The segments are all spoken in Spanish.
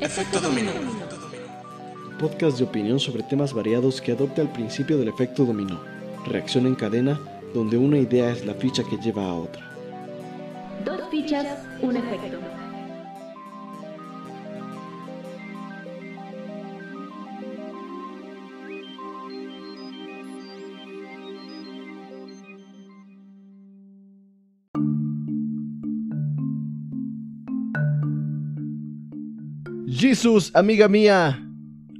Efecto dominó. Podcast de opinión sobre temas variados que adopta el principio del efecto dominó. Reacción en cadena, donde una idea es la ficha que lleva a otra. Dos fichas, un efecto. Jesús, amiga mía,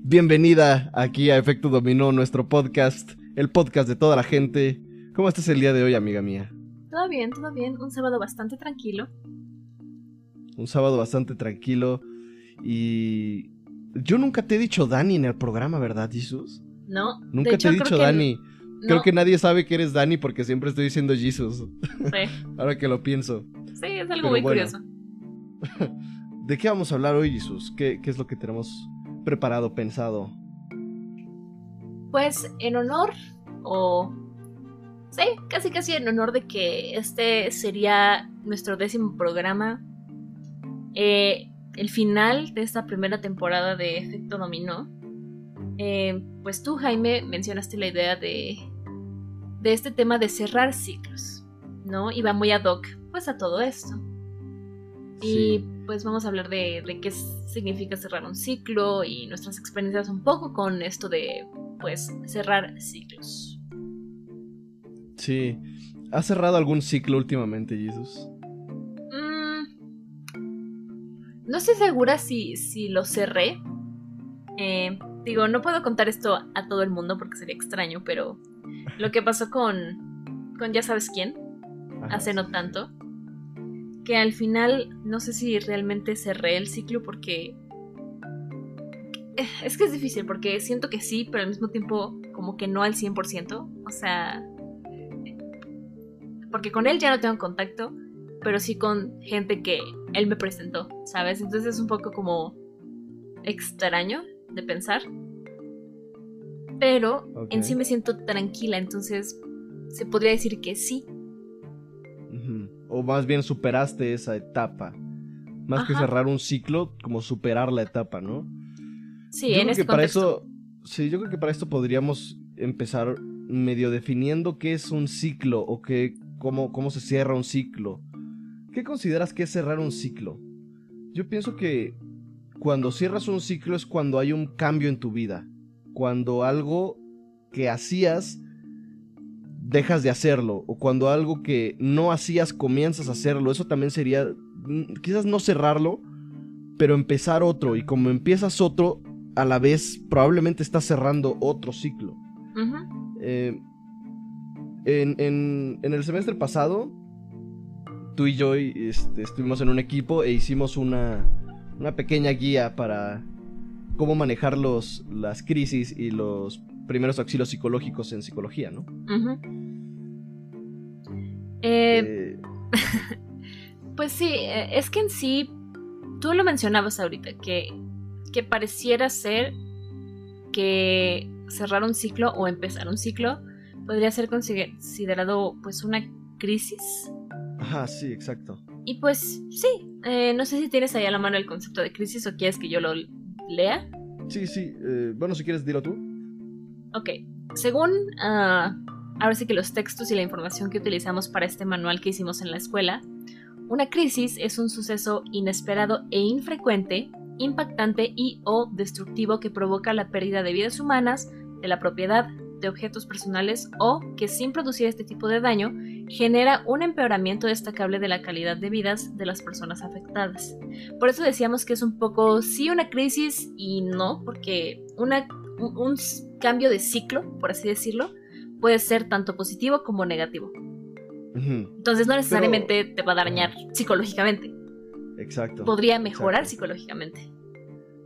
bienvenida aquí a Efecto Dominó, nuestro podcast, el podcast de toda la gente. ¿Cómo estás el día de hoy, amiga mía? Todo bien, todo bien. Un sábado bastante tranquilo. Un sábado bastante tranquilo y yo nunca te he dicho Dani en el programa, ¿verdad, Jesús? No. Nunca de hecho, te he dicho creo que- Dani. Creo que nadie sabe que eres Dani porque siempre estoy diciendo Jesus. Sí, Ahora que lo pienso. sí, es Pero algo muy bueno. curioso. ¿De qué vamos a hablar hoy, Jesus? ¿Qué, qué es lo que tenemos preparado, pensado? Pues en honor, o. Sí, casi casi en honor de que este sería nuestro décimo programa. eh, el final de esta primera temporada de Efecto Dominó. eh, pues tú, Jaime, mencionaste la idea de. de este tema de cerrar ciclos. ¿No? Y va muy ad hoc, pues, a todo esto. Y pues vamos a hablar de, de qué significa cerrar un ciclo y nuestras experiencias un poco con esto de, pues, cerrar ciclos. Sí. ¿Has cerrado algún ciclo últimamente, Jesus? Mm, no estoy segura si, si lo cerré. Eh, digo, no puedo contar esto a todo el mundo porque sería extraño, pero lo que pasó con, con ya sabes quién, Ajá, hace no sí. tanto, que al final no sé si realmente cerré el ciclo porque... Eh, Es que es difícil porque siento que sí, pero al mismo tiempo como que no al 100%. O sea... Porque con él ya no tengo contacto, pero sí con gente que él me presentó, ¿sabes? Entonces es un poco como extraño de pensar. Pero en sí me siento tranquila, entonces se podría decir que sí. O más bien superaste esa etapa. Más que cerrar un ciclo, como superar la etapa, ¿no? Sí, yo en creo este que para contexto. eso. Sí, yo creo que para esto podríamos empezar medio definiendo qué es un ciclo o qué, cómo, cómo se cierra un ciclo. ¿Qué consideras que es cerrar un ciclo? Yo pienso que cuando cierras un ciclo es cuando hay un cambio en tu vida. Cuando algo que hacías dejas de hacerlo. O cuando algo que no hacías comienzas a hacerlo. Eso también sería. mm, Quizás no cerrarlo. Pero empezar otro. Y como empiezas otro. A la vez probablemente estás cerrando otro ciclo. Eh, en, en- en el semestre pasado, tú y yo este, estuvimos en un equipo e hicimos una, una pequeña guía para cómo manejar los, las crisis y los primeros auxilios psicológicos en psicología, ¿no? Eh, Eh, Pues sí, eh, es que en sí, tú lo mencionabas ahorita, que, que pareciera ser que cerrar un ciclo o empezar un ciclo podría ser considerado pues una crisis. ajá, sí, exacto. Y pues sí, eh, no sé si tienes ahí a la mano el concepto de crisis o quieres que yo lo lea. Sí, sí. eh, bueno, si quieres, dilo tú. Ok, según ah, ahora sí que los textos y la información que utilizamos para este manual que hicimos en la escuela, una crisis es un suceso inesperado e infrecuente, impactante y o destructivo que provoca la pérdida de vidas humanas, de la propiedad, de objetos personales o que sin producir este tipo de daño genera un empeoramiento destacable de la calidad de vidas de las personas afectadas. Por eso decíamos que es un poco sí una crisis y no, porque una un, cambio de ciclo, por así decirlo, puede ser tanto positivo como negativo. Entonces no necesariamente te va a dañar psicológicamente, Exacto. podría mejorar exacto. psicológicamente.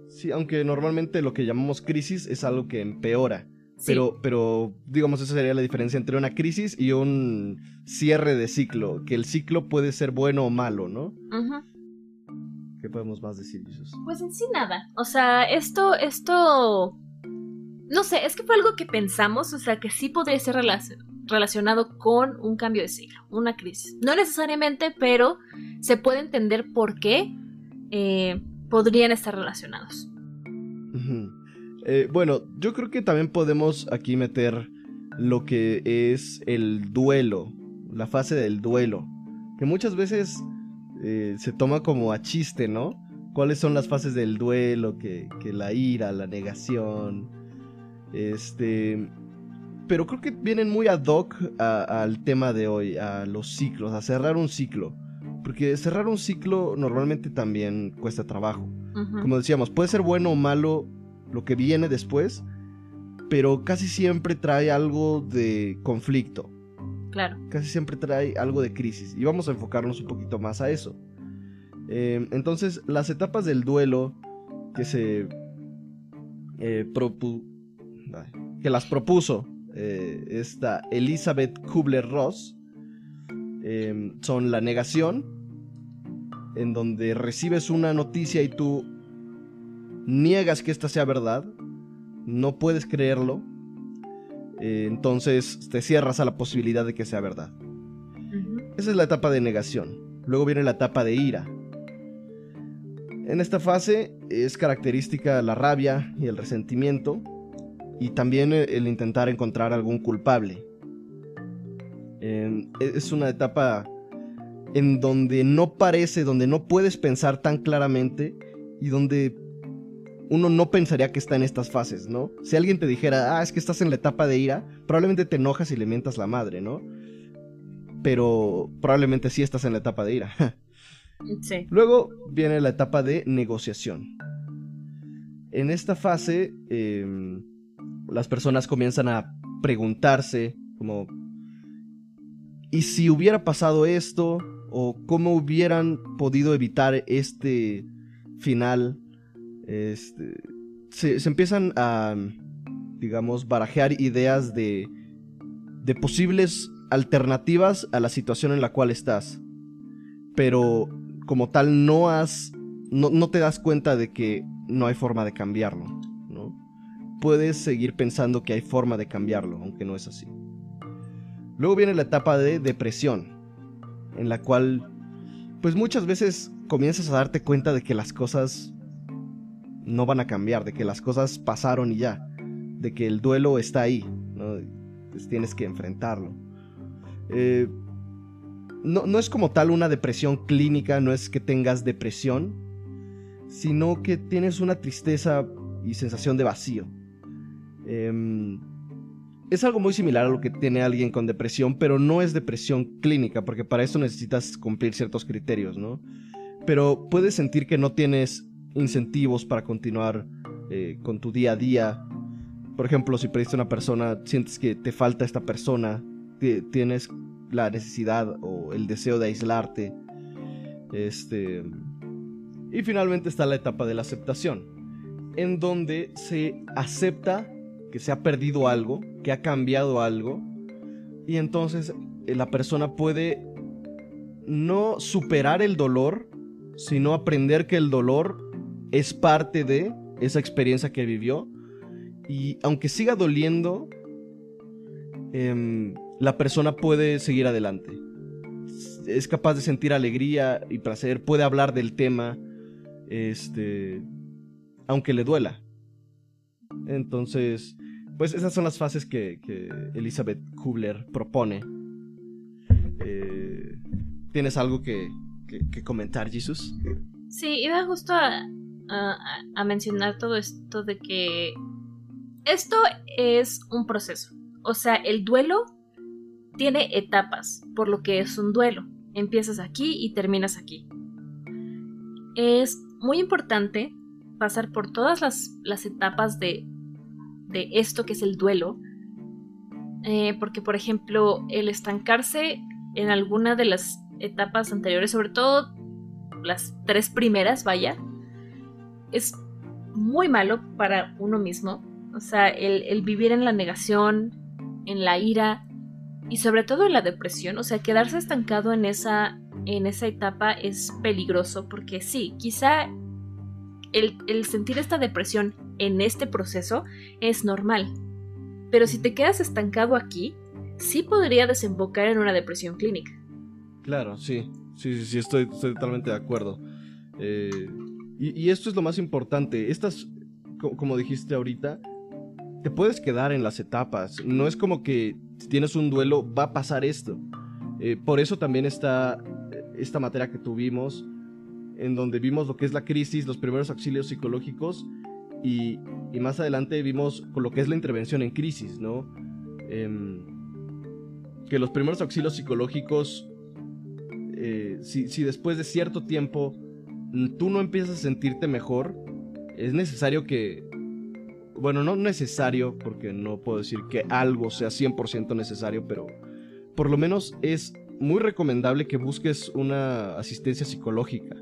Sí, aunque normalmente lo que llamamos crisis es algo que empeora. Sí, Pero, pero, digamos, esa sería la diferencia entre una crisis y un cierre de ciclo. Que el ciclo puede ser bueno o malo, ¿no? ujú. ¿Qué podemos más decir, Jesús? Pues en sí nada. O sea, esto, esto... No sé, es que fue algo que pensamos, o sea, que sí podría ser relac- relacionado con un cambio de ciclo, una crisis. No necesariamente, pero se puede entender por qué. eh, podrían estar relacionados. Eh, bueno, yo creo que también podemos aquí meter lo que es el duelo, la fase del duelo, que muchas veces eh, se toma como a chiste, ¿no? ¿Cuáles son las fases del duelo? Que la ira, la negación, este... Pero creo que vienen muy ad hoc al tema de hoy, a los ciclos, a cerrar un ciclo. Porque cerrar un ciclo normalmente también cuesta trabajo. Como decíamos, puede ser bueno o malo lo que viene después, pero casi siempre trae algo de conflicto. Claro. Casi siempre trae algo de crisis. Y vamos a enfocarnos un poquito más a eso. Eh, entonces, las etapas del duelo que se eh, que las propuso eh, esta Elizabeth Kubler-Ross son la negación, en donde recibes una noticia y tú niegas que esta sea verdad, no puedes creerlo, eh, entonces te cierras a la posibilidad de que sea verdad. Esa es la etapa de negación. Luego viene la etapa de ira. En esta fase es característica la rabia y el resentimiento y también el intentar encontrar algún culpable. es una etapa en donde no parece, donde no puedes pensar tan claramente y donde uno no pensaría que está en estas fases, ¿no? Si alguien te dijera, ah, es que estás en la etapa de ira, probablemente te enojas y le mientas la madre, ¿no? Pero probablemente sí estás en la etapa de ira. sí. Luego viene la etapa de negociación. En esta fase, em, las personas comienzan a preguntarse como, ¿y si hubiera pasado esto? ¿O cómo hubieran podido evitar este final este, se, empiezan a, digamos, barajear ideas de, de posibles alternativas a la situación en la cual estás. Pero como tal no has, no, te das cuenta de que no hay forma de cambiarlo, ¿no? Puedes seguir pensando que hay forma de cambiarlo, aunque no es así. Luego viene la etapa de depresión, en la cual, pues muchas veces comienzas a darte cuenta de que las cosas no van a cambiar, de que las cosas pasaron y ya, de que el duelo está ahí. Pues tienes que enfrentarlo. Eh, no, no, es como tal una depresión clínica, no es que tengas depresión, sino que tienes una tristeza y sensación de vacío. Em, es algo muy similar a lo que tiene alguien con depresión, pero no es depresión clínica, porque para eso necesitas cumplir ciertos criterios, ¿no? Pero puedes sentir que no tienes incentivos para continuar eh, con tu día a día. Por ejemplo, si perdiste una persona, sientes que te falta esta persona, tienes la necesidad o el deseo de aislarte. Este. Y finalmente está la etapa de la aceptación, en donde se acepta que se ha perdido algo, que ha cambiado algo, y entonces eh, la persona puede no superar el dolor, sino aprender que el dolor es parte de esa experiencia que vivió. Y aunque siga doliendo, em, la persona puede seguir adelante. Es capaz de sentir alegría y placer, puede hablar del tema, este, aunque le duela. Entonces, pues esas son las fases que, Elizabeth Kubler propone. Eh, ¿Tienes algo que, que comentar, Jesus? Sí, iba justo a, a, mencionar todo esto de que esto es un proceso. O sea, el duelo tiene etapas, por lo que es un duelo. Empiezas aquí y terminas aquí. Es muy importante pasar por todas las, etapas de, de, esto que es el duelo. Eh, porque, por ejemplo, el estancarse en alguna de las etapas anteriores, sobre todo las tres primeras, vaya, es muy malo para uno mismo. O sea, el, vivir en la negación, en la ira y sobre todo en la depresión. O sea, quedarse estancado en esa, en esa etapa es peligroso porque sí, quizá el, sentir esta depresión en este proceso es normal. Pero si te quedas estancado aquí, sí podría desembocar en una depresión clínica. Claro, sí. Sí, sí, sí, estoy, totalmente de acuerdo. Eh, Y, esto es lo más importante. Estas, como dijiste ahorita, te puedes quedar en las etapas. No es como que si tienes un duelo va a pasar esto. Eh, por eso también está esta materia que tuvimos, en donde vimos lo que es la crisis, los primeros auxilios psicológicos y, más adelante vimos lo que es la intervención en crisis, ¿no? Em, que los primeros auxilios psicológicos, eh, si, si después de cierto tiempo tú no empiezas a sentirte mejor, es necesario que, bueno, no necesario, porque no puedo decir que algo sea 100% necesario, pero por lo menos es muy recomendable que busques una asistencia psicológica.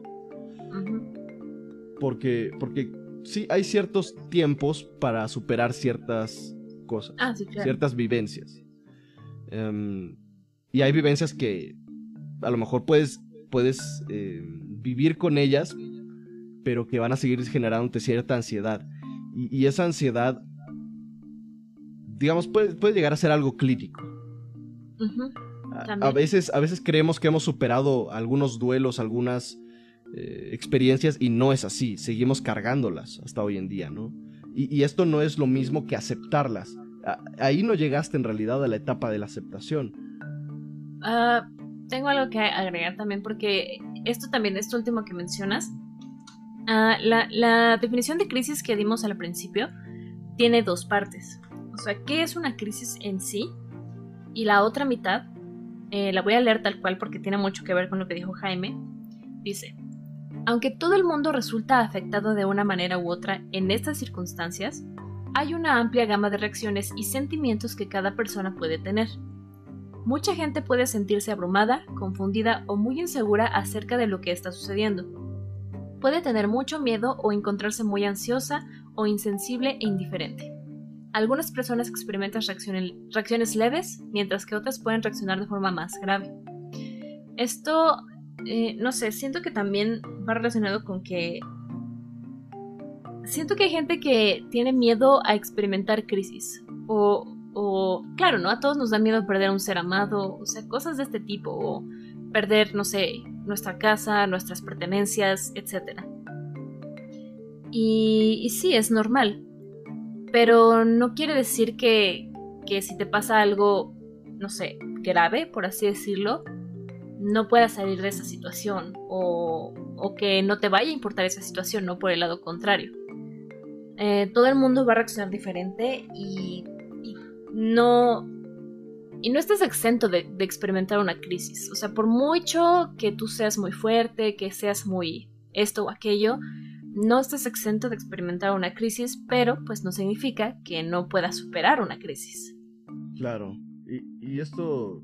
Porque, porque sí, hay ciertos tiempos para superar ciertas cosas, ah, ciertas vivencias. Em, y hay vivencias que a lo mejor puedes, puedes em, vivir con ellas, pero que van a seguir generándote cierta ansiedad. Y, esa ansiedad, digamos, puede, puede, llegar a ser algo clínico. a, veces, a veces creemos que hemos superado algunos duelos, algunas eh, experiencias y no es así, seguimos cargándolas hasta hoy en día, ¿no? Y, esto no es lo mismo que aceptarlas. ahí no llegaste en realidad a la etapa de la aceptación. Ah, tengo algo que agregar también porque esto también, esto último que mencionas, ah, la, definición de crisis que dimos al principio tiene dos partes. O sea, ¿qué es una crisis en sí? Y la otra mitad, eh, la voy a leer tal cual porque tiene mucho que ver con lo que dijo Jaime. Dice, aunque todo el mundo resulta afectado de una manera u otra en estas circunstancias, hay una amplia gama de reacciones y sentimientos que cada persona puede tener. Mucha gente puede sentirse abrumada, confundida o muy insegura acerca de lo que está sucediendo. Puede tener mucho miedo o encontrarse muy ansiosa o insensible e indiferente. Algunas personas experimentan reacciones, leves, mientras que otras pueden reaccionar de forma más grave. Esto eh, no sé, siento que también va relacionado con que... Siento que hay gente que tiene miedo a experimentar crisis. O, o, claro, ¿no? A todos nos da miedo perder un ser amado, o sea, cosas de este tipo. O perder, no sé, nuestra casa, nuestras pertenencias, etc. Y, y sí, es normal. Pero no quiere decir que, que si te pasa algo, no sé, grave, por así decirlo, no puedas salir de esa situación o, que no te vaya a importar esa situación, no por el lado contrario. Eh, todo el mundo va a reaccionar diferente y, no y no estás exento de, de, experimentar una crisis. O sea, por mucho que tú seas muy fuerte, que seas muy esto o aquello, no estás exento de experimentar una crisis, pero pues no significa que no puedas superar una crisis. Claro. Y, y esto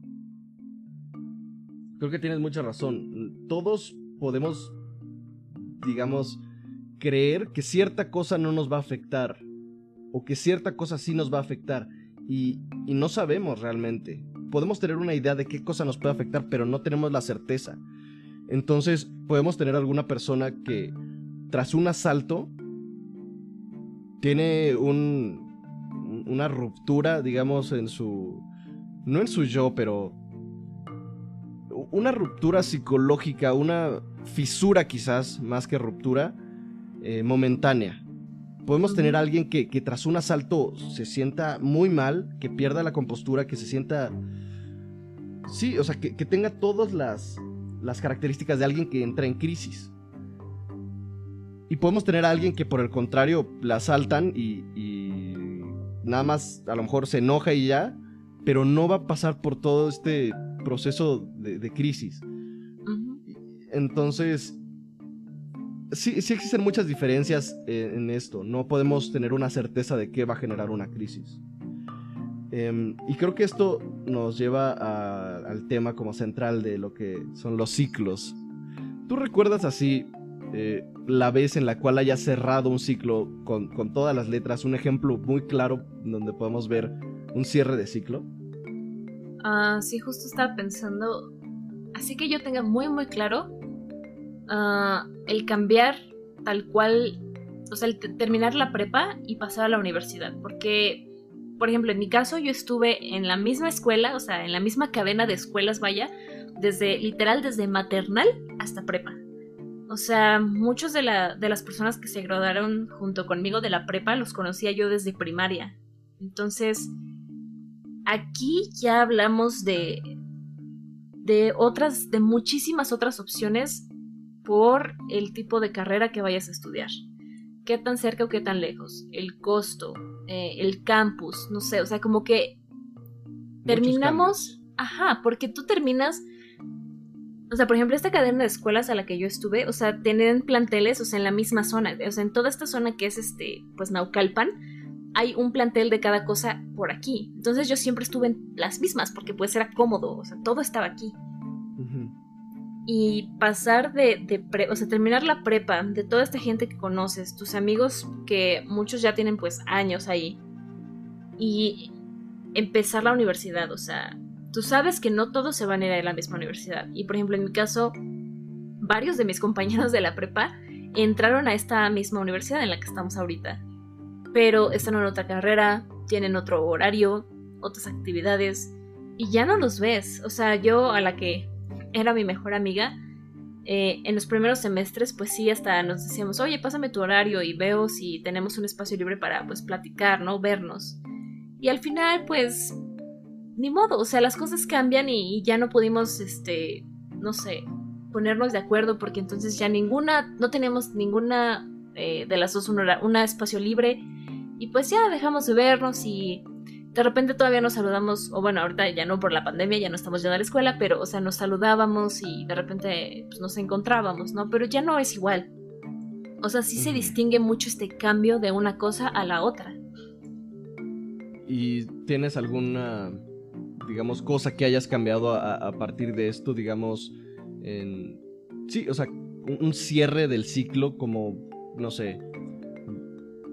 creo que tienes mucha razón. Todos podemos, digamos, creer que cierta cosa no nos va a afectar o que cierta cosa sí nos va a afectar y, no sabemos realmente. Podemos tener una idea de qué cosa nos puede afectar, pero no tenemos la certeza. Entonces podemos tener alguna persona que tras un asalto tiene un, una ruptura, digamos, en su... No en su yo, pero una ruptura psicológica, una fisura quizás, más que ruptura, eh, momentánea. Podemos tener a alguien que, tras un asalto se sienta muy mal, que pierda la compostura, que se sienta... Sí, o sea, que, tenga todas las, las características de alguien que entra en crisis. Y podemos tener a alguien que por el contrario la asaltan y, y, nada más a lo mejor se enoja y ya, pero no va a pasar por todo este proceso de, crisis. Entonces, sí, sí existen muchas diferencias en, esto. No podemos tener una certeza de qué va a generar una crisis. Em, y creo que esto nos lleva al tema como central de lo que son los ciclos. ¿Tú recuerdas así eh, la vez en la cual haya cerrado un ciclo con, con, todas las letras? Un ejemplo muy claro donde podemos ver un cierre de ciclo. Ah, sí, justo estaba pensando. Así que yo tenga muy, muy claro ah, el cambiar tal cual. O sea, el terminar la prepa y pasar a la universidad. Porque, por ejemplo, en mi caso, yo estuve en la misma escuela, o sea, en la misma cadena de escuelas, vaya, desde literal, desde maternal hasta prepa. O sea, muchos de, de las personas que se graduaron junto conmigo de la prepa los conocía yo desde primaria. Entonces, aquí ya hablamos de, de otras, de muchísimas otras opciones por el tipo de carrera que vayas a estudiar. ¿Qué tan cerca o qué tan lejos? El costo, eh, el campus, no sé, o sea, como que terminamos, ajá, porque tú terminas, o sea, por ejemplo, esta cadena de escuelas a la que yo estuve, o sea, tienen planteles, o sea, en la misma zona, o sea, en toda esta zona que es este, pues Naucalpan, hay un plantel de cada cosa por aquí. Entonces yo siempre estuve en las mismas porque pues era cómodo, o sea, todo estaba aquí. Y pasar de, de o sea, terminar la prepa, de toda esta gente que conoces, tus amigos que muchos ya tienen pues años ahí, y empezar la universidad, o sea, tú sabes que no todos se van a ir a la misma universidad. Y por ejemplo, en mi caso, varios de mis compañeros de la prepa entraron a esta misma universidad en la que estamos ahorita pero están en otra carrera, tienen otro horario, otras actividades, y ya no los ves. O sea, yo a la que era mi mejor amiga, eh, en los primeros semestres, pues sí, hasta nos decíamos, oye, pásame tu horario y veo si tenemos un espacio libre para, pues, platicar, ¿no? Vernos. Y al final, pues, ni modo, o sea, las cosas cambian y, ya no pudimos, este, no sé, ponernos de acuerdo porque entonces ya ninguna, no teníamos ninguna eh, de las dos un, un espacio libre y pues ya dejamos de vernos y de repente todavía nos saludamos, o bueno, ahorita ya no por la pandemia, ya no estamos yendo a la escuela, pero, o sea, nos saludábamos y de repente pues, nos encontrábamos, ¿no? Pero ya no es igual. O sea, sí se distingue mucho este cambio de una cosa a la otra. ¿Y tienes alguna, digamos, cosa que hayas cambiado a, partir de esto, digamos, en... Sí, o sea, un cierre del ciclo como, no sé,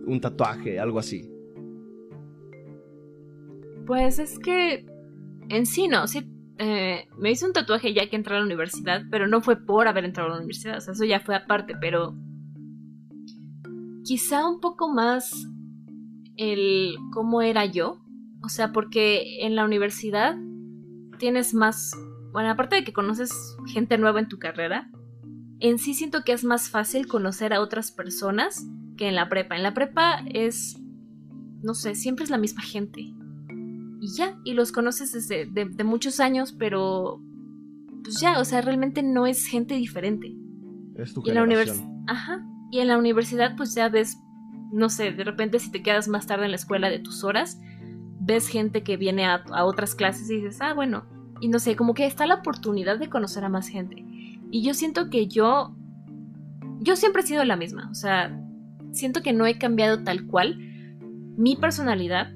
un tatuaje, algo así? Pues es que en sí no, sí, eh, me hice un tatuaje ya que entré a la universidad, pero no fue por haber entrado a la universidad, o sea, eso ya fue aparte, pero quizá un poco más el cómo era yo, o sea, porque en la universidad tienes más, bueno, aparte de que conoces gente nueva en tu carrera, en sí siento que es más fácil conocer a otras personas que en la prepa. En la prepa es, no sé, siempre es la misma gente. Y ya, y los conoces desde de, muchos años, pero pues ya, o sea, realmente no es gente diferente. Es tu y en la Ajá. Y en la universidad, pues ya ves, no sé, de repente si te quedas más tarde en la escuela de tus horas, ves gente que viene a, a otras clases y dices, ah, bueno. Y no sé, como que está la oportunidad de conocer a más gente. Y yo siento que yo. Yo siempre he sido la misma. O sea, siento que no he cambiado tal cual mi personalidad,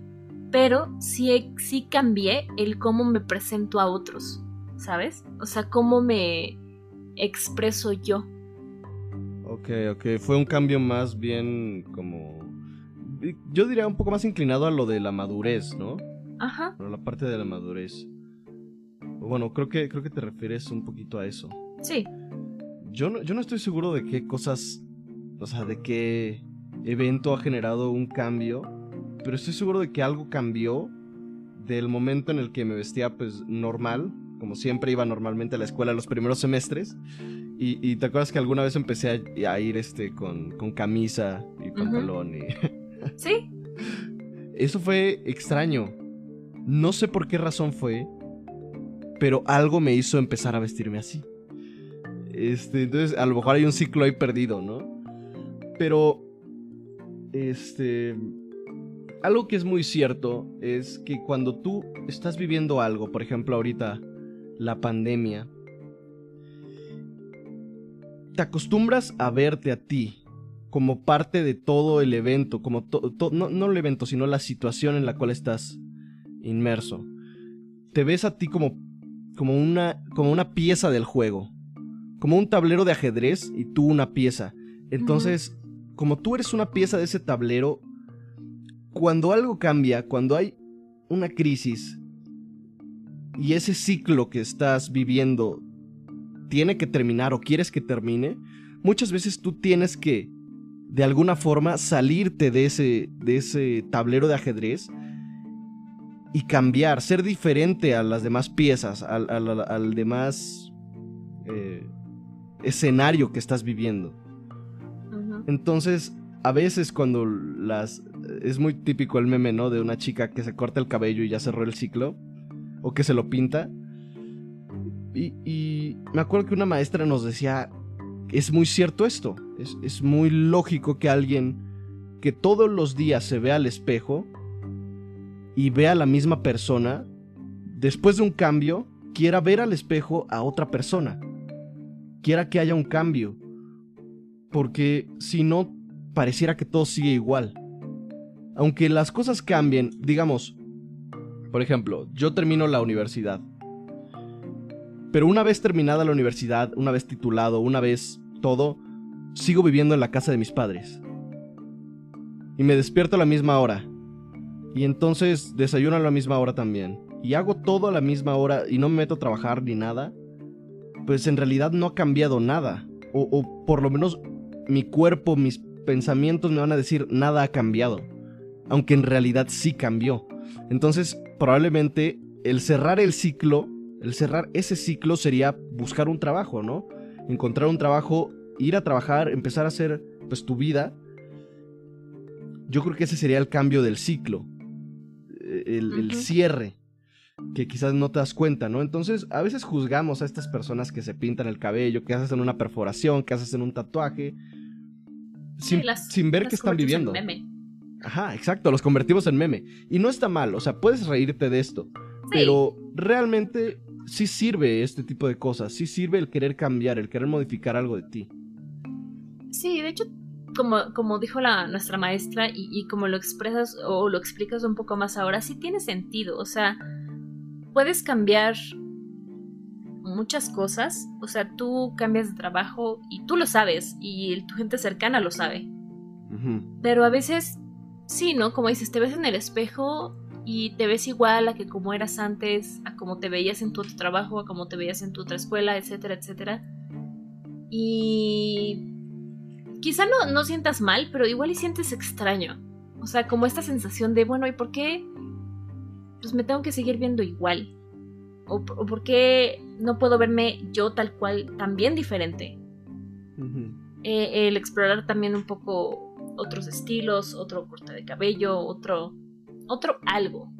pero sí, sí cambié el cómo me presento a otros, ¿sabes? O sea, cómo me expreso yo. Ok, ok, fue un cambio más bien como... Yo diría un poco más inclinado a lo de la madurez, ¿no? Ajá. A la parte de la madurez. Bueno, creo que, creo que te refieres un poquito a eso. Sí. Yo no, yo no estoy seguro de qué cosas, o sea, de qué evento ha generado un cambio, pero estoy seguro de que algo cambió del momento en el que me vestía pues normal, como siempre iba normalmente a la escuela los primeros semestres. Y, te acuerdas que alguna vez empecé a, ir este con, camisa y pantalón y... sí. Eso fue extraño. No sé por qué razón fue, pero algo me hizo empezar a vestirme así. Este, entonces a lo mejor hay un ciclo ahí perdido, ¿no? Pero este. Algo que es muy cierto es que cuando tú estás viviendo algo, por ejemplo, ahorita la pandemia, te acostumbras a verte a ti como parte de todo el evento, como no, no el evento, sino la situación en la cual estás inmerso. Te ves a ti como, como, una, como una pieza del juego, como un tablero de ajedrez y tú una pieza. Entonces, como tú eres una pieza de ese tablero, cuando algo cambia, cuando hay una crisis y ese ciclo que estás viviendo tiene que terminar o quieres que termine, muchas veces tú tienes que, de alguna forma, salirte de ese, de ese tablero de ajedrez y cambiar, ser diferente a las demás piezas, al, demás... Eh, escenario que estás viviendo. Entonces, a veces cuando las... Es muy típico el meme, ¿no? De una chica que se corta el cabello y ya cerró el ciclo. O que se lo pinta. Y, me acuerdo que una maestra nos decía, es muy cierto esto. Es, es muy lógico que alguien que todos los días se vea al espejo y vea a la misma persona, después de un cambio, quiera ver al espejo a otra persona. Quiera que haya un cambio. Porque si no, pareciera que todo sigue igual. Aunque las cosas cambien, digamos, por ejemplo, yo termino la universidad. Pero una vez terminada la universidad, una vez titulado, una vez todo, sigo viviendo en la casa de mis padres. Y me despierto a la misma hora. Y entonces desayuno a la misma hora también. Y hago todo a la misma hora y no me meto a trabajar ni nada. Pues en realidad no ha cambiado nada. O, por lo menos mi cuerpo, mis pensamientos me van a decir nada ha cambiado. Aunque en realidad sí cambió. Entonces probablemente el cerrar el ciclo, el cerrar ese ciclo sería buscar un trabajo, ¿no? Encontrar un trabajo, ir a trabajar, empezar a hacer pues tu vida yo creo que ese sería el cambio del ciclo, eh, el, cierre, que quizás no te das cuenta, ¿no? Entonces, a veces juzgamos a estas personas que se pintan el cabello, que hacen una perforación, que hacen un tatuaje, sin, sin ver que están viviendo. meme. Ajá, exacto, los convertimos en meme. Y no está mal, o sea, puedes reírte de esto, pero realmente sí sirve este tipo de cosas, sí sirve el querer cambiar, el querer modificar algo de ti. Sí, de hecho como, como dijo la, nuestra maestra y, como lo expresas o lo explicas un poco más ahora, sí tiene sentido. O sea, puedes cambiar muchas cosas. O sea, tú cambias de trabajo y tú lo sabes y tu gente cercana lo sabe. Pero a veces, sí, ¿no? Como dices, te ves en el espejo y te ves igual a que como eras antes, a como te veías en tu otro trabajo, a como te veías en tu otra escuela, etcétera, etcétera. Y quizá no, no sientas mal, pero igual y sientes extraño. O sea, como esta sensación de, bueno, ¿y por qué? Pues me tengo que seguir viendo igual. O, por qué no puedo verme yo tal cual, también diferente. Eh, el explorar también un poco otros estilos, otro corte de cabello, otro, otro algo.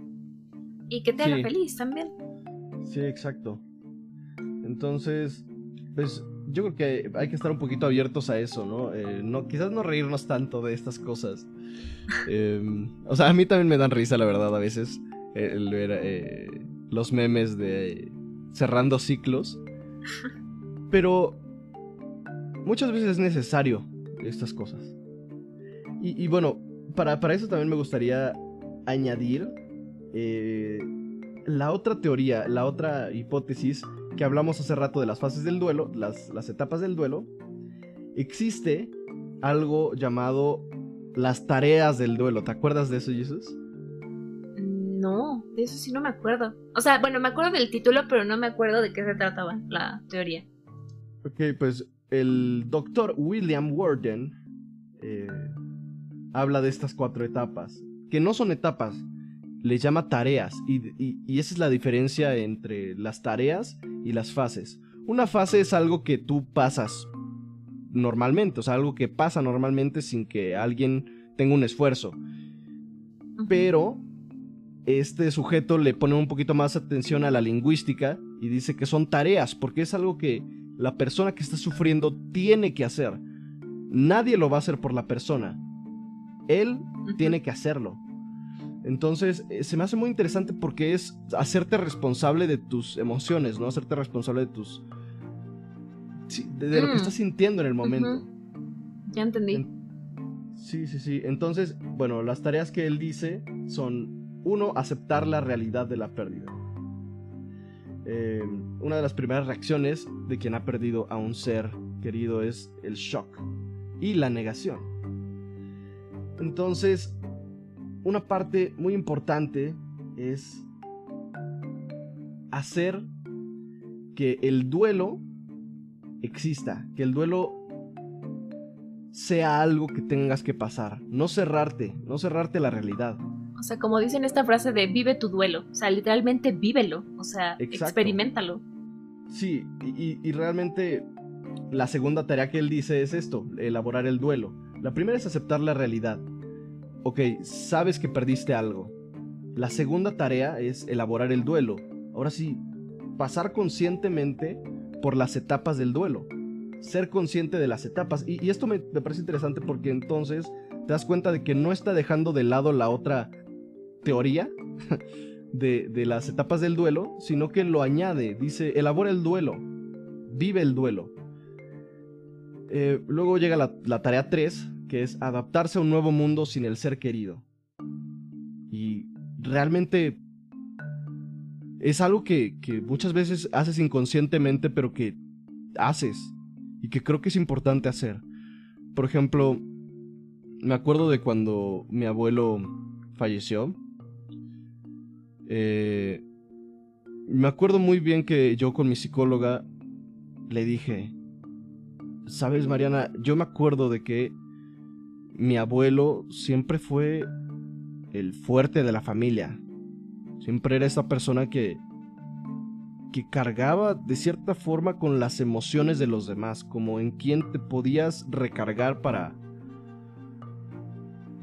Y que te haga feliz también. Sí, exacto. Entonces, pues yo creo que hay que estar un poquito abiertos a eso, ¿no? Eh, no quizás no reírnos tanto de estas cosas. Em, o sea, a mí también me dan risa, la verdad, a veces, el ver eh, los memes de cerrando ciclos. Pero muchas veces es necesario estas cosas. Y, bueno, para, para, eso también me gustaría añadir eh, la otra teoría, la otra hipótesis que hablamos hace rato de las fases del duelo, las, las etapas del duelo, existe algo llamado las tareas del duelo. ¿Te acuerdas de eso, Jesús? Eso sí no me acuerdo. O sea, bueno, me acuerdo del título, pero no me acuerdo de qué se trataba la teoría. Ok, pues el doctor William Worden eh, habla de estas cuatro etapas, que no son etapas, le llama tareas y, esa es la diferencia entre las tareas y las fases. Una fase es algo que tú pasas normalmente, o sea, algo que pasa normalmente sin que alguien tenga un esfuerzo. Pero este sujeto le pone un poquito más atención a la lingüística y dice que son tareas, porque es algo que la persona que está sufriendo tiene que hacer. Nadie lo va a hacer por la persona. Él tiene que hacerlo. Entonces, eh, se me hace muy interesante porque es hacerte responsable de tus emociones, ¿no? Hacerte responsable de tus... de, lo que mm. estás sintiendo en el momento. Ya entendí. sí, sí, sí. Entonces, bueno, las tareas que él dice son, uno, aceptar la realidad de la pérdida. Em, una de las primeras reacciones de quien ha perdido a un ser querido es el shock y la negación. Entonces, una parte muy importante es hacer que el duelo exista, que el duelo sea algo que tengas que pasar, no cerrarte, no cerrarte la realidad. O sea, como dicen esta frase de vive tu duelo, o sea, literalmente vívelo, o sea, experimentalo. Sí, y, realmente la segunda tarea que él dice es esto, elaborar el duelo. La primera es aceptar la realidad. Ok, sabes que perdiste algo. La segunda tarea es elaborar el duelo. Ahora sí, pasar conscientemente por las etapas del duelo. Ser consciente de las etapas. Y, esto me, me parece interesante porque entonces te das cuenta de que no está dejando de lado la otra teoría de, las etapas del duelo, sino que lo añade. Dice, elabora el duelo, vive el duelo. Eh, luego llega la, tarea 3, que es adaptarse a un nuevo mundo sin el ser querido. Y realmente es algo que, que, muchas veces haces inconscientemente, pero que haces y que creo que es importante hacer. Por ejemplo, me acuerdo de cuando mi abuelo falleció eh, me acuerdo muy bien que yo con mi psicóloga le dije, sabes Mariana, yo me acuerdo de que mi abuelo siempre fue el fuerte de la familia. Siempre era esa persona que que cargaba de cierta forma con las emociones de los demás, como en quien te podías recargar para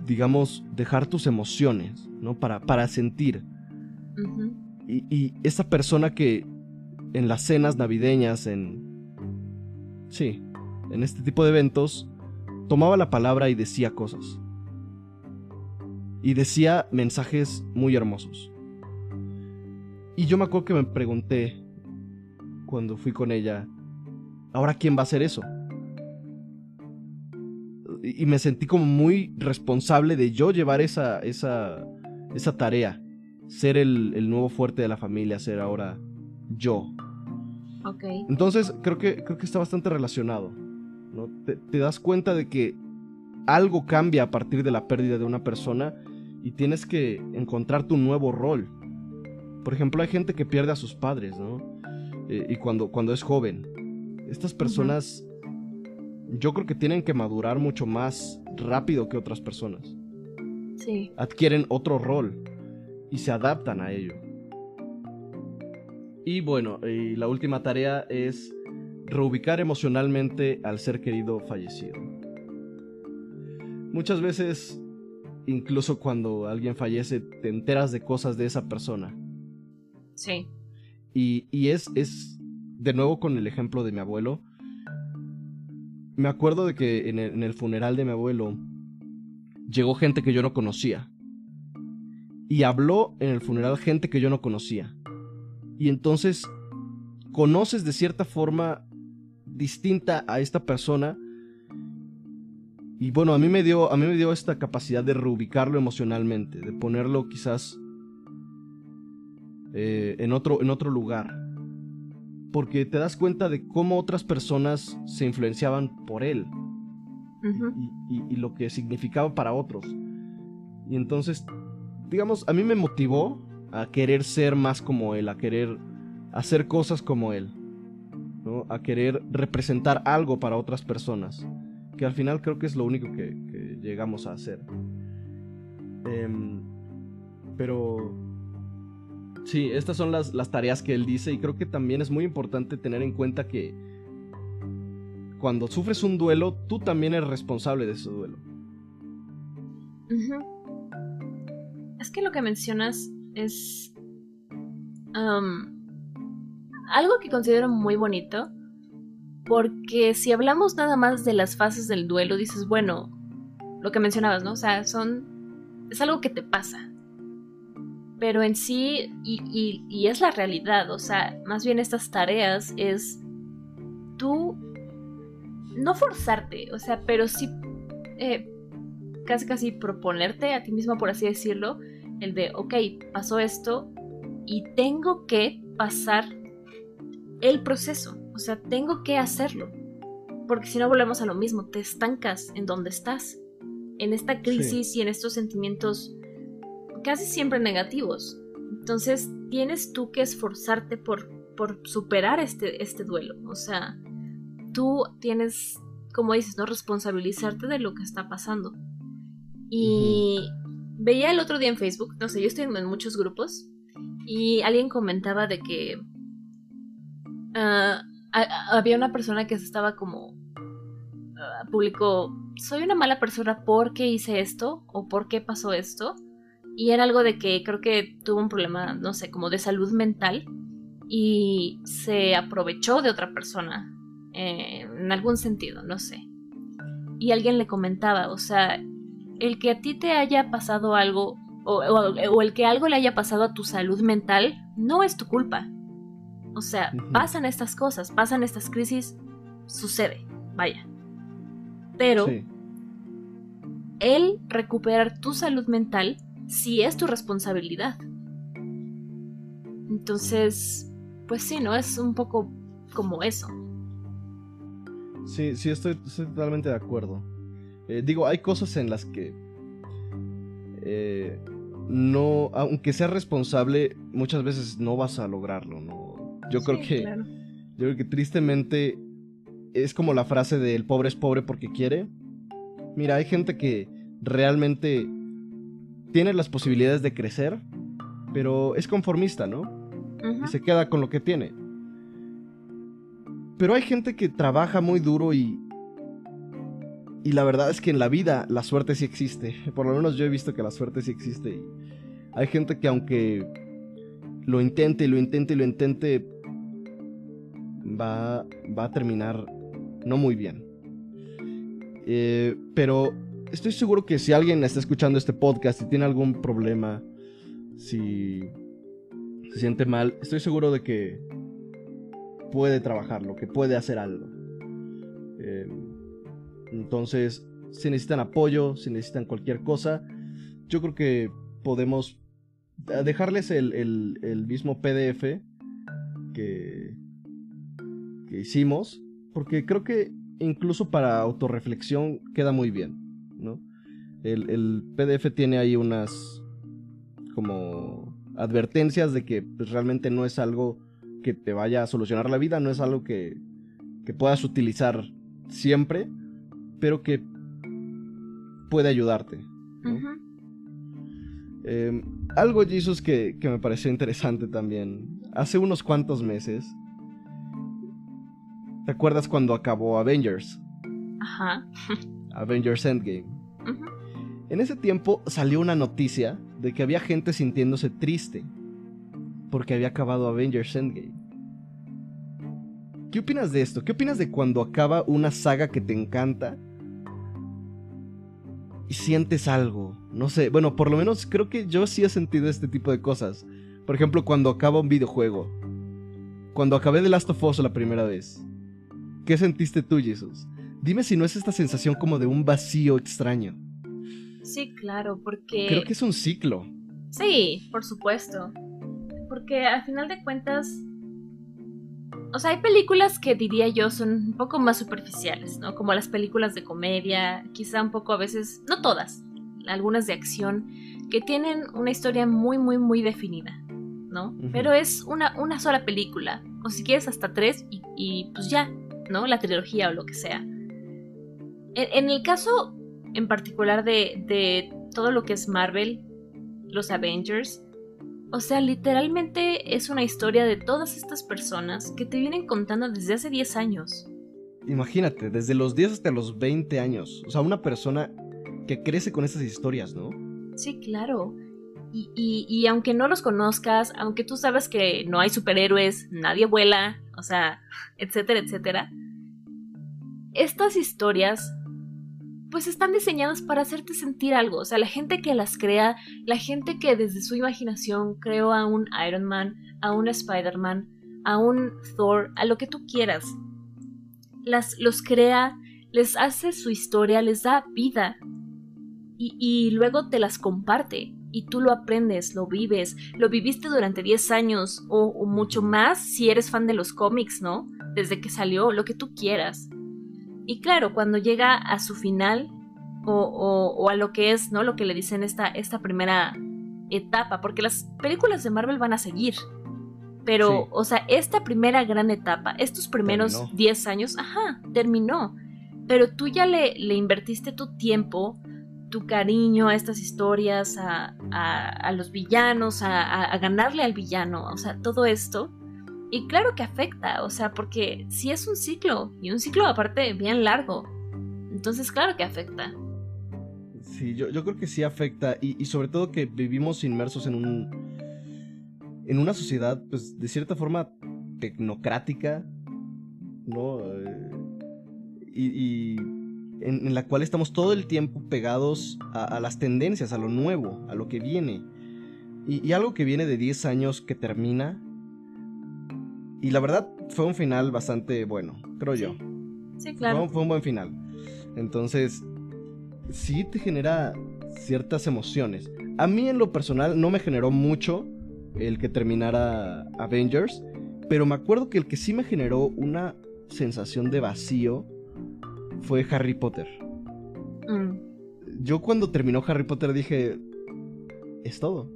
digamos dejar tus emociones, ¿no? Para para sentir y, esa persona que en las cenas navideñas, en... Sí, en este tipo de eventos, tomaba la palabra y decía cosas. Y decía mensajes muy hermosos. Y yo me acuerdo que me pregunté, cuando fui con ella, ¿ahora quién va a hacer eso? Y me sentí como muy responsable de yo llevar esa, esa, esa tarea ser el, nuevo fuerte de la familia, ser ahora yo. Ok. Entonces, creo que, creo que está bastante relacionado. ¿no? Te, das cuenta de que algo cambia a partir de la pérdida de una persona y tienes que encontrar tu nuevo rol. Por ejemplo, hay gente que pierde a sus padres, ¿no? Eh, y cuando, cuando es joven. Estas personas, yo creo que tienen que madurar mucho más rápido que otras personas. Sí. Adquieren otro rol y se adaptan a ello. Y bueno, y la última tarea es reubicar emocionalmente al ser querido fallecido. Muchas veces, incluso cuando alguien fallece, te enteras de cosas de esa persona. Sí. Y, y es, es, de nuevo con el ejemplo de mi abuelo, me acuerdo de que en el funeral de mi abuelo llegó gente que yo no conocía y habló en el funeral gente que yo no conocía. Y entonces conoces de cierta forma distinta a esta persona. Y bueno, a mí me dio, a mí me dio esta capacidad de reubicarlo emocionalmente, de ponerlo quizás eh, en, otro, en otro lugar. Porque te das cuenta de cómo otras personas se influenciaban por él. y lo que significaba para otros. Y entonces digamos, a mí me motivó a querer ser más como él, a querer hacer cosas como él, ¿no? a querer representar algo para otras personas, que al final creo que es lo único que, llegamos a hacer. Em, pero sí, estas son las, las tareas que él dice y creo que también es muy importante tener en cuenta que cuando sufres un duelo, tú también eres responsable de ese duelo. Es que lo que mencionas es algo que considero muy bonito. Porque si hablamos nada más de las fases del duelo, dices, bueno, lo que mencionabas, ¿no? O sea, son. es algo que te pasa. Pero en sí, y, es la realidad, o sea, más bien estas tareas es tú no forzarte, o sea, pero sí eh, casi casi proponerte a ti mismo, por así decirlo, el de, ok, pasó esto y tengo que pasar el proceso, o sea, tengo que hacerlo, porque si no volvemos a lo mismo, te estancas en donde estás, en esta crisis y en estos sentimientos casi siempre negativos. Entonces tienes tú que esforzarte por, por superar este, este duelo, o sea, tú tienes, como dices, no responsabilizarte de lo que está pasando. Y veía el otro día en Facebook, no sé, yo estoy en muchos grupos y alguien comentaba de que ah, había una persona que estaba como ah, publicó soy una mala persona porque hice esto o porque pasó esto y era algo de que creo que tuvo un problema no sé como de salud mental y se aprovechó de otra persona eh, en algún sentido no sé. Y alguien le comentaba o sea el que a ti te haya pasado algo o, el que algo le haya pasado a tu salud mental no es tu culpa. O sea, pasan estas cosas, pasan estas crisis, sucede, vaya. Pero el recuperar tu salud mental sí es tu responsabilidad. Entonces, pues sí, ¿no? Es un poco como eso. Sí, sí, estoy, totalmente de acuerdo. Eh, digo, hay cosas en las que eh, no, aunque seas responsable, muchas veces no vas a lograrlo, ¿no? Yo creo que, yo creo que tristemente es como la frase de el pobre es pobre porque quiere. Mira, hay gente que realmente tiene las posibilidades de crecer, pero es conformista, ¿no? Y se queda con lo que tiene. Pero hay gente que trabaja muy duro y, y la verdad es que en la vida la suerte sí existe. Por lo menos yo he visto que la suerte sí existe. Hay gente que aunque lo intente y lo intente y lo intente, va, va a terminar no muy bien. Eh, pero estoy seguro que si alguien está escuchando este podcast y tiene algún problema, si se siente mal, estoy seguro de que puede trabajarlo, que puede hacer algo. Eh, entonces, si necesitan apoyo, si necesitan cualquier cosa, yo creo que podemos dejarles el, mismo PDF que, que hicimos, porque creo que incluso para autorreflexión queda muy bien, ¿no? El, el PDF tiene ahí unas como advertencias de que pues, realmente no es algo que te vaya a solucionar la vida, no es algo que, que puedas utilizar siempre, pero que puede ayudarte. Em, algo, Jesus, que, que me pareció interesante también. Hace unos cuantos meses, ¿te acuerdas cuando acabó Avengers? Ajá. Avengers Endgame. En ese tiempo salió una noticia de que había gente sintiéndose triste porque había acabado Avengers Endgame. ¿Qué opinas de esto? ¿Qué opinas de cuando acaba una saga que te encanta y sientes algo. No sé, bueno, por lo menos creo que yo sí he sentido este tipo de cosas. Por ejemplo, cuando acaba un videojuego. Cuando acabé The Last of Us la primera vez. ¿Qué sentiste tú, Jesús? Dime si no es esta sensación como de un vacío extraño. Sí, claro, porque... Creo que es un ciclo. Sí, por supuesto. Porque al final de cuentas, o sea, hay películas que diría yo son un poco más superficiales, ¿no? Como las películas de comedia, quizá un poco a veces, no todas, algunas de acción, que tienen una historia muy, muy, muy definida, ¿no? Pero es una, una sola película, o si quieres hasta tres, y, pues ya, ¿no? La trilogía o lo que sea. En, el caso en particular de, de todo lo que es Marvel, los Avengers, o sea, literalmente es una historia de todas estas personas que te vienen contando desde hace 10 años. Imagínate, desde los 10 hasta los 20 años. O sea, una persona que crece con estas historias, ¿no? Sí, claro. Y, y, aunque no los conozcas, aunque tú sabes que no hay superhéroes, nadie vuela, o sea, etcétera, etcétera, estas historias pues están diseñadas para hacerte sentir algo. O sea, la gente que las crea, la gente que desde su imaginación creó a un Iron Man, a un Spider-Man, a un Thor, a lo que tú quieras. Las, los crea, les hace su historia, les da vida. Y, luego te las comparte. Y tú lo aprendes, lo vives, lo viviste durante 10 años o, o mucho más si eres fan de los cómics, ¿no? Desde que salió, lo que tú quieras. Y claro, cuando llega a su final, o, a lo que es, ¿no? Lo que le dicen esta, esta primera etapa, porque las películas de Marvel van a seguir. Pero, o sea, esta primera gran etapa, estos primeros 10 años, ajá, terminó. Pero tú ya le, le invertiste tu tiempo, tu cariño a estas historias, a, a, los villanos, a, a, ganarle al villano, o sea, todo esto. Y claro que afecta, o sea, porque si es un ciclo, y un ciclo aparte bien largo, entonces claro que afecta. Sí, yo, creo que sí afecta, y, sobre todo que vivimos inmersos en un... En una sociedad, pues, de cierta forma tecnocrática, ¿no? Eh, y, en, la cual estamos todo el tiempo pegados a, las tendencias, a lo nuevo, a lo que viene. Y, y, algo que viene de 10 años que termina, y la verdad fue un final bastante bueno, creo yo. Sí, claro. Fue, un buen final. Entonces, sí te genera ciertas emociones. A mí en lo personal no me generó mucho el que terminara Avengers, pero me acuerdo que el que sí me generó una sensación de vacío fue Harry Potter. Mm. Yo cuando terminó Harry Potter dije, es todo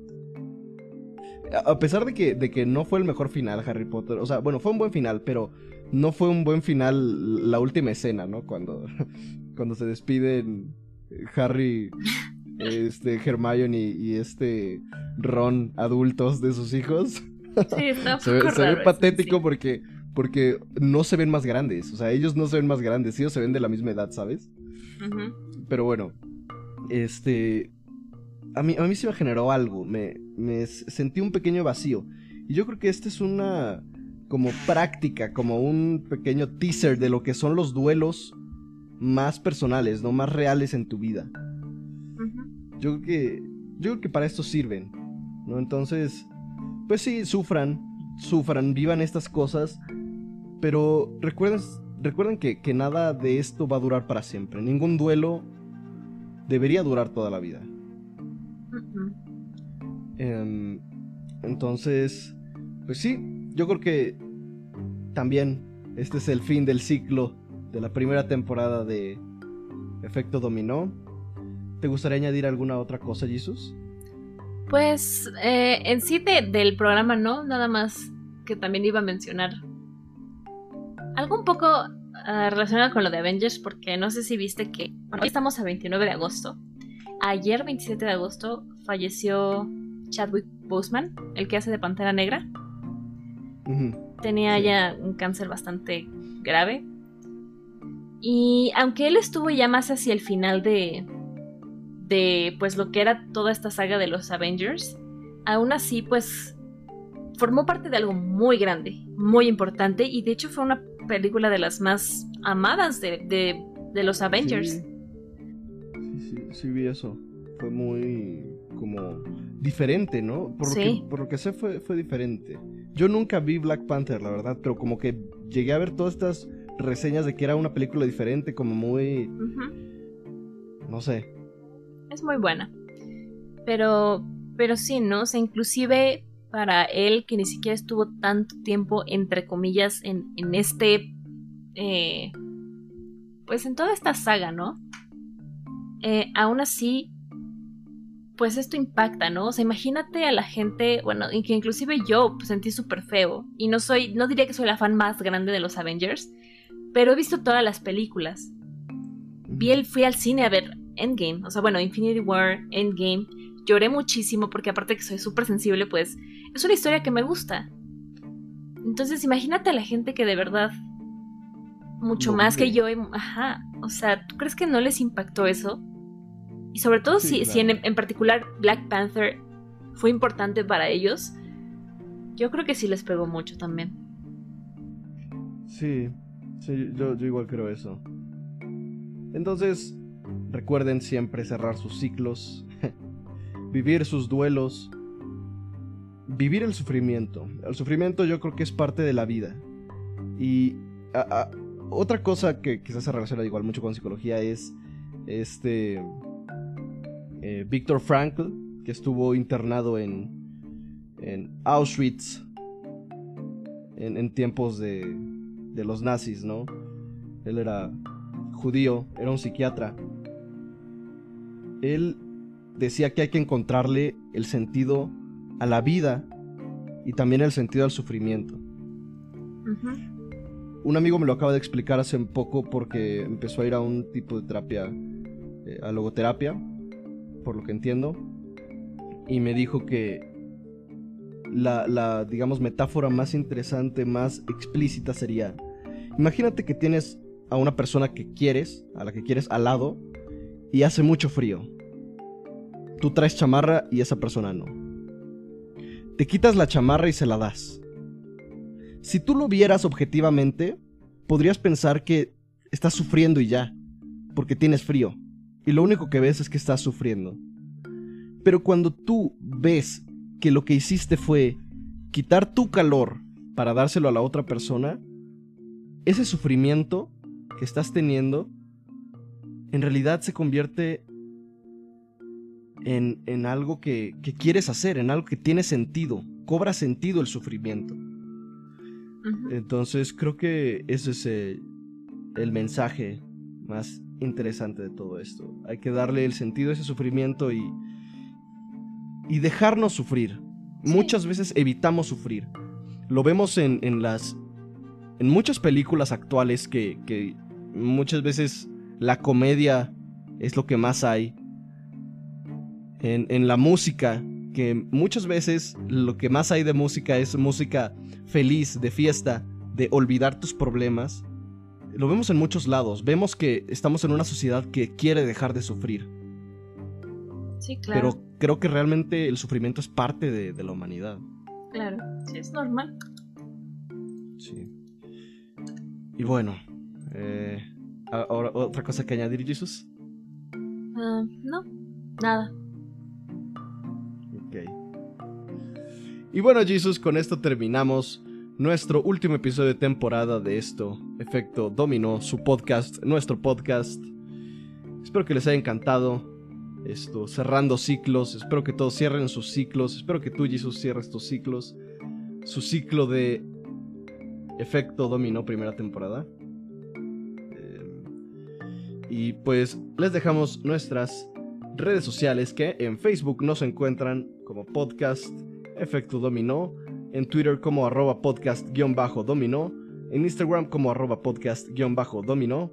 a pesar de que, de que no fue el mejor final Harry Potter, o sea, bueno, fue un buen final, pero no fue un buen final la última escena, ¿no? Cuando, cuando se despiden Harry, este, Hermione y, este Ron adultos de sus hijos. Sí, está se, ve, se ve patético porque, porque no se ven más grandes, o sea, ellos no se ven más grandes, ellos se ven de la misma edad, ¿sabes? Pero bueno, este, a mí, a mí sí me generó algo, me, me sentí un pequeño vacío. Y yo creo que esta es una como práctica, como un pequeño teaser de lo que son los duelos más personales, no más reales en tu vida. Yo creo que yo creo que para esto sirven, ¿no? Entonces, pues sí, sufran, sufran, vivan estas cosas, pero recuerden, recuerden que, que nada de esto va a durar para siempre. Ningún duelo debería durar toda la vida. Em, entonces, pues sí, yo creo que también este es el fin del ciclo de la primera temporada de Efecto Dominó. ¿Te gustaría añadir alguna otra cosa, Jesus? Pues eh, en sí del programa no, nada más que también iba a mencionar algo un poco ah, relacionado con lo de Avengers, porque no sé si viste que hoy estamos a 29 de agosto Ayer, 27 de agosto, falleció Chadwick Boseman, el que hace de Pantera Negra. Tenía ya un cáncer bastante grave. Y aunque él estuvo ya más hacia el final de, de pues lo que era toda esta saga de los Avengers, aún así pues formó parte de algo muy grande, muy importante y de hecho fue una película de las más amadas de, los Avengers sí vi eso. Fue muy como diferente, ¿no? Por, lo, que, por lo que sé fue, fue diferente. Yo nunca vi Black Panther, la verdad, pero como que llegué a ver todas estas reseñas de que era una película diferente, como muy... No sé. Es muy buena. Pero, pero sí, ¿no? O sea, inclusive para él, que ni siquiera estuvo tanto tiempo, entre comillas, en, en este... Eh, pues en toda esta saga, ¿no? Eh, aún así, pues esto impacta, ¿no? O sea, imagínate a la gente, bueno, que inclusive yo pues, sentí súper feo. Y no soy, no diría que soy la fan más grande de los Avengers, pero he visto todas las películas. Vi el, fui al cine a ver Endgame, o sea, bueno, Infinity War, Endgame. Lloré muchísimo porque aparte que soy súper sensible, pues es una historia que me gusta. Entonces imagínate a la gente que de verdad, mucho más que yo, ajá, o sea, ¿tú crees que no les impactó eso? Y sobre todo si, en, particular Black Panther fue importante para ellos, yo creo que sí les pegó mucho también. Sí, sí, yo, yo igual creo eso. Entonces, recuerden siempre cerrar sus ciclos, vivir sus duelos, vivir el sufrimiento. El sufrimiento yo creo que es parte de la vida. Y otra cosa que quizás se relaciona igual mucho con psicología es este eh, Víctor Frankl, que estuvo internado en, en Auschwitz en, tiempos de, de los nazis, ¿no? Él era judío, era un psiquiatra. Él decía que hay que encontrarle el sentido a la vida y también el sentido al sufrimiento. Un amigo me lo acaba de explicar hace poco porque empezó a ir a un tipo de terapia, eh, a logoterapia, por lo que entiendo, y me dijo que la, digamos, metáfora más interesante, más explícita sería, imagínate que tienes a una persona que quieres, a la que quieres al lado, y hace mucho frío. Tú traes chamarra y esa persona no. Te quitas la chamarra y se la das. Si tú lo vieras objetivamente, podrías pensar que estás sufriendo y ya, porque tienes frío, y lo único que ves es que estás sufriendo. Pero cuando tú ves que lo que hiciste fue quitar tu calor para dárselo a la otra persona, ese sufrimiento que estás teniendo en realidad se convierte en, en algo que, que, quieres hacer, en algo que tiene sentido, cobra sentido el sufrimiento. Entonces creo que ese es el, el mensaje más interesante de todo esto. Hay que darle el sentido a ese sufrimiento y, y dejarnos sufrir. Sí. Muchas veces evitamos sufrir. Lo vemos en, en las. en muchas películas actuales que, que muchas veces la comedia es lo que más hay. En, en, la música, que muchas veces lo que más hay de música es música feliz, de fiesta, de olvidar tus problemas. Lo vemos en muchos lados. Vemos que estamos en una sociedad que quiere dejar de sufrir. Sí, claro. Pero creo que realmente el sufrimiento es parte de, de la humanidad. Claro, sí, es normal. Sí. Y bueno, eh, Ahora, ¿Otra cosa que añadir, Jesus? Uh, no, nada. Ok. Y bueno, Jesus, con esto terminamos nuestro último episodio de temporada de esto, Efecto Dominó, su podcast, nuestro podcast. Espero que les haya encantado esto, cerrando ciclos. Espero que todos cierren sus ciclos. Espero que tú, Jesus, cierres tus ciclos. Su ciclo de Efecto Dominó, primera temporada. Y pues les dejamos nuestras redes sociales que en Facebook nos encuentran como podcast Efecto Dominó, en Twitter como arroba podcast-dominó, en Instagram como arroba podcast-dominó.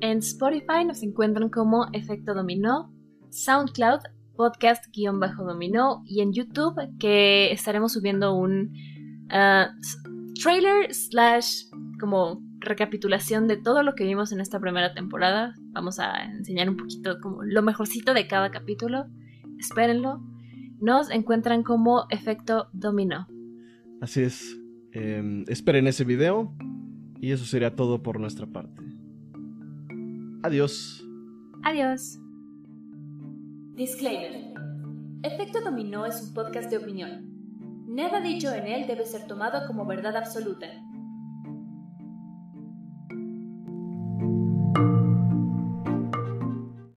En Spotify nos encuentran como Efecto Dominó, SoundCloud podcast-dominó y en YouTube que estaremos subiendo un uh, trailer slash como recapitulación de todo lo que vimos en esta primera temporada. Vamos a enseñar un poquito como lo mejorcito de cada capítulo. Espérenlo. Nos encuentran como efecto dominó. Así es. Em, esperen ese video. Y eso sería todo por nuestra parte. Adiós. Adiós. Disclaimer. Efecto Dominó es un podcast de opinión. Nada dicho en él debe ser tomado como verdad absoluta.